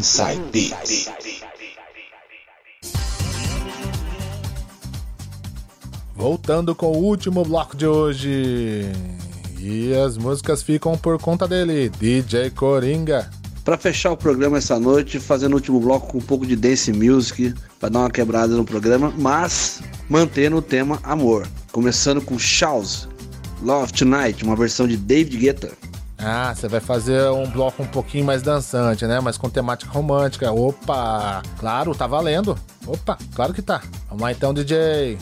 Inside Beats. Voltando com o último bloco de hoje. E as músicas ficam por conta dele, DJ Coringa. Para fechar o programa essa noite, fazendo o último bloco com um pouco de dance music, para dar uma quebrada no programa, mas mantendo o tema amor. Começando com Shouse, Love Tonight, uma versão de David Guetta. Ah, você vai fazer um bloco um pouquinho mais dançante, né? Mas com temática romântica. Opa! Claro, tá valendo. Opa, claro que tá. Vamos lá então, DJ.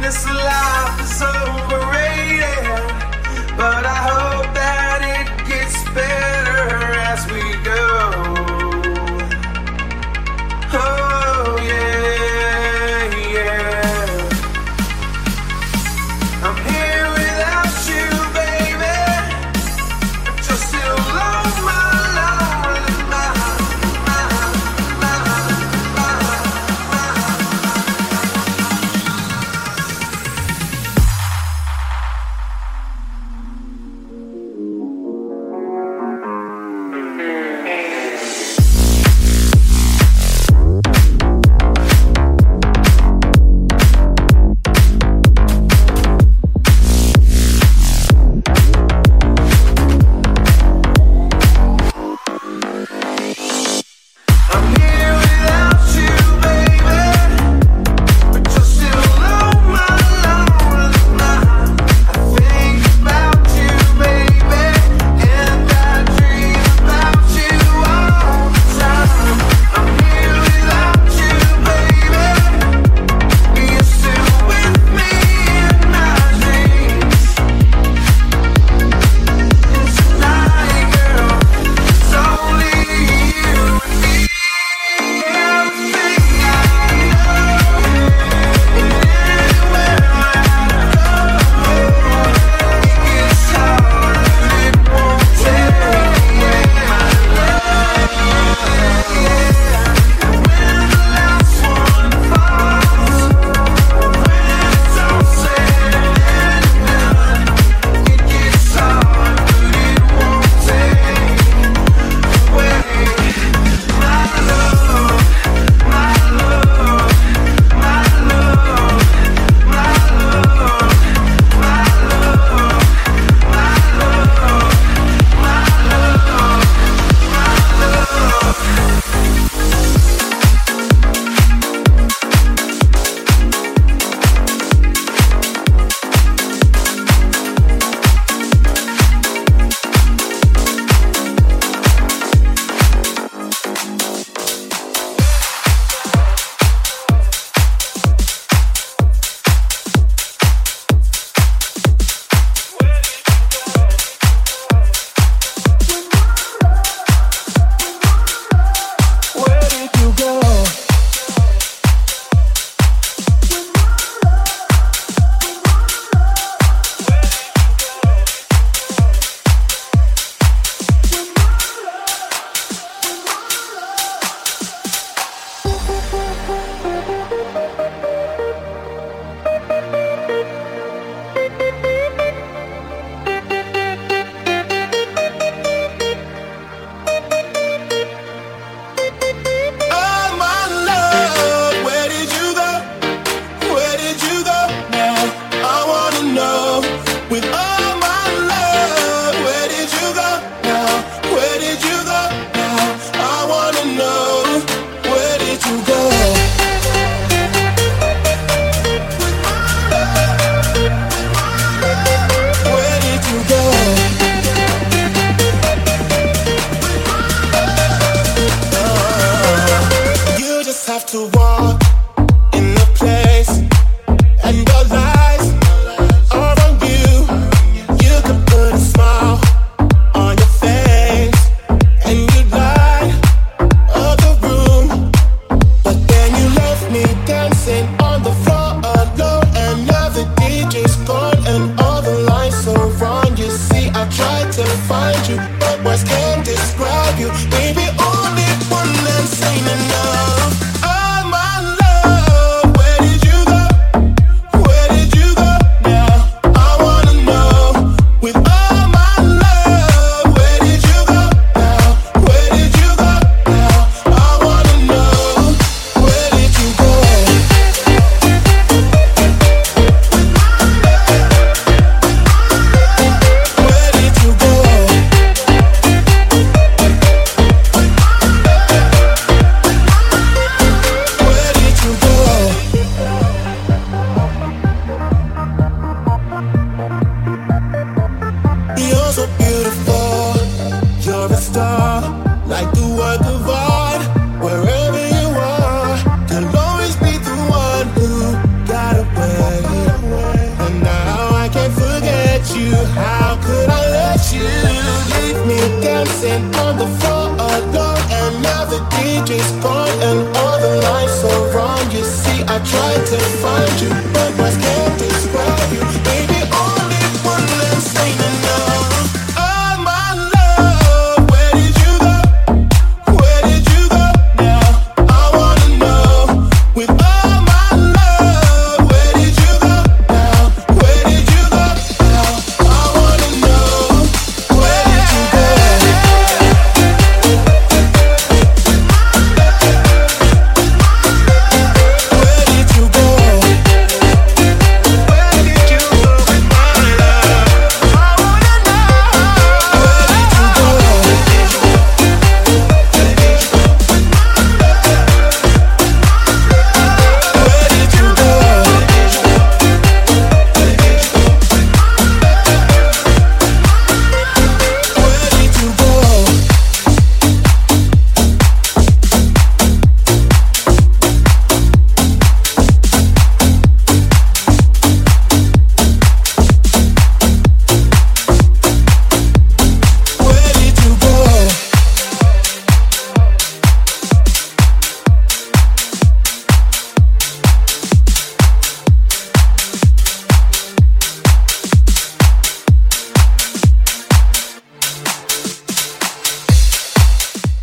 This life is overrated, but I hope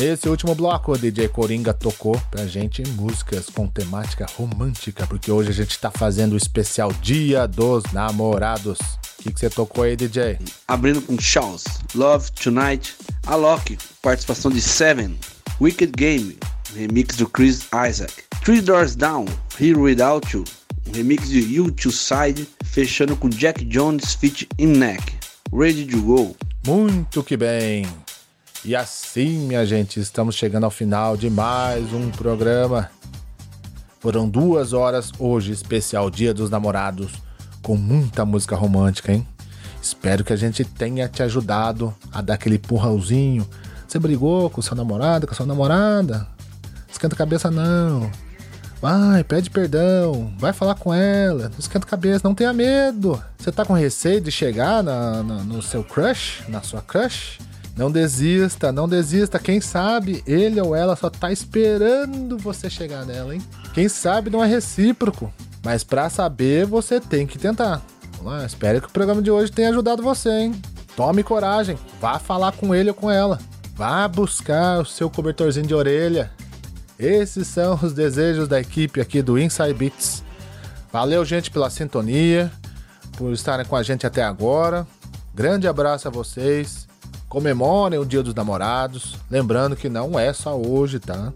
Nesse último bloco, o DJ Coringa tocou pra gente músicas com temática romântica, porque hoje a gente tá fazendo o especial Dia dos Namorados. O que, que você tocou aí, DJ? Abrindo com Charles, Love Tonight, Alok, participação de Seven, Wicked Game, remix do Chris Isaac, Three Doors Down, Here Without You, remix de You to Side, fechando com Jack Jones feat in Neck, Ready to Go. Muito que bem! E assim, minha gente, estamos chegando ao final de mais um programa. Foram duas horas hoje, especial Dia dos Namorados, com muita música romântica, hein? Espero que a gente tenha te ajudado a dar aquele empurrãozinho. Você brigou com seu namorado, com a sua namorada? Esquenta a cabeça não. Vai, pede perdão, vai falar com ela, não esquenta a cabeça, não tenha medo. Você tá com receio de chegar na- na- no seu crush, na sua crush? Não desista, não desista. Quem sabe ele ou ela só tá esperando você chegar nela, hein? Quem sabe não é recíproco. Mas pra saber, você tem que tentar. Vamos lá, espero que o programa de hoje tenha ajudado você, hein? Tome coragem, vá falar com ele ou com ela. Vá buscar o seu cobertorzinho de orelha. Esses são os desejos da equipe aqui do Inside Beats. Valeu, gente, pela sintonia, por estarem com a gente até agora. Grande abraço a vocês. Comemorem o Dia dos Namorados. Lembrando que não é só hoje, tá?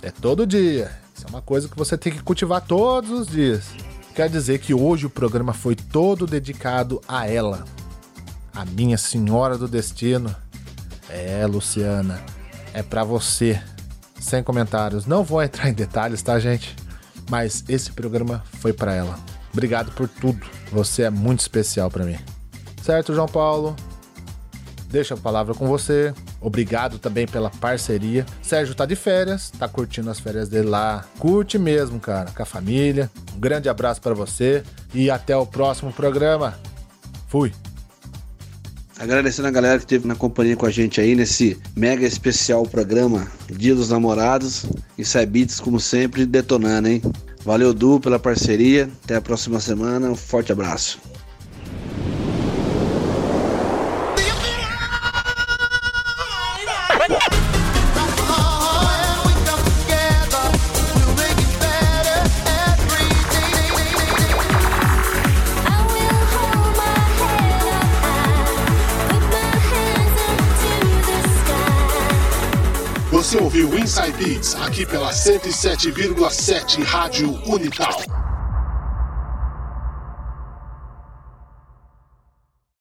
É todo dia. Isso é uma coisa que você tem que cultivar todos os dias. Quer dizer que hoje o programa foi todo dedicado a ela, a minha senhora do destino. É, Luciana, é pra você. Sem comentários. Não vou entrar em detalhes, tá, gente? Mas esse programa foi pra ela. Obrigado por tudo. Você é muito especial pra mim. Certo, João Paulo? Deixa a palavra com você. Obrigado também pela parceria. Sérgio tá de férias, tá curtindo as férias dele lá. Curte mesmo, cara, com a família. Um grande abraço pra você e até o próximo programa. Fui. Agradecendo a galera que esteve na companhia com a gente aí nesse mega especial programa Dia dos Namorados. Inside Beats, como sempre, detonando, hein? Valeu, Du, pela parceria. Até a próxima semana. Um forte abraço. Beats aqui pela 107,7 Rádio Unital.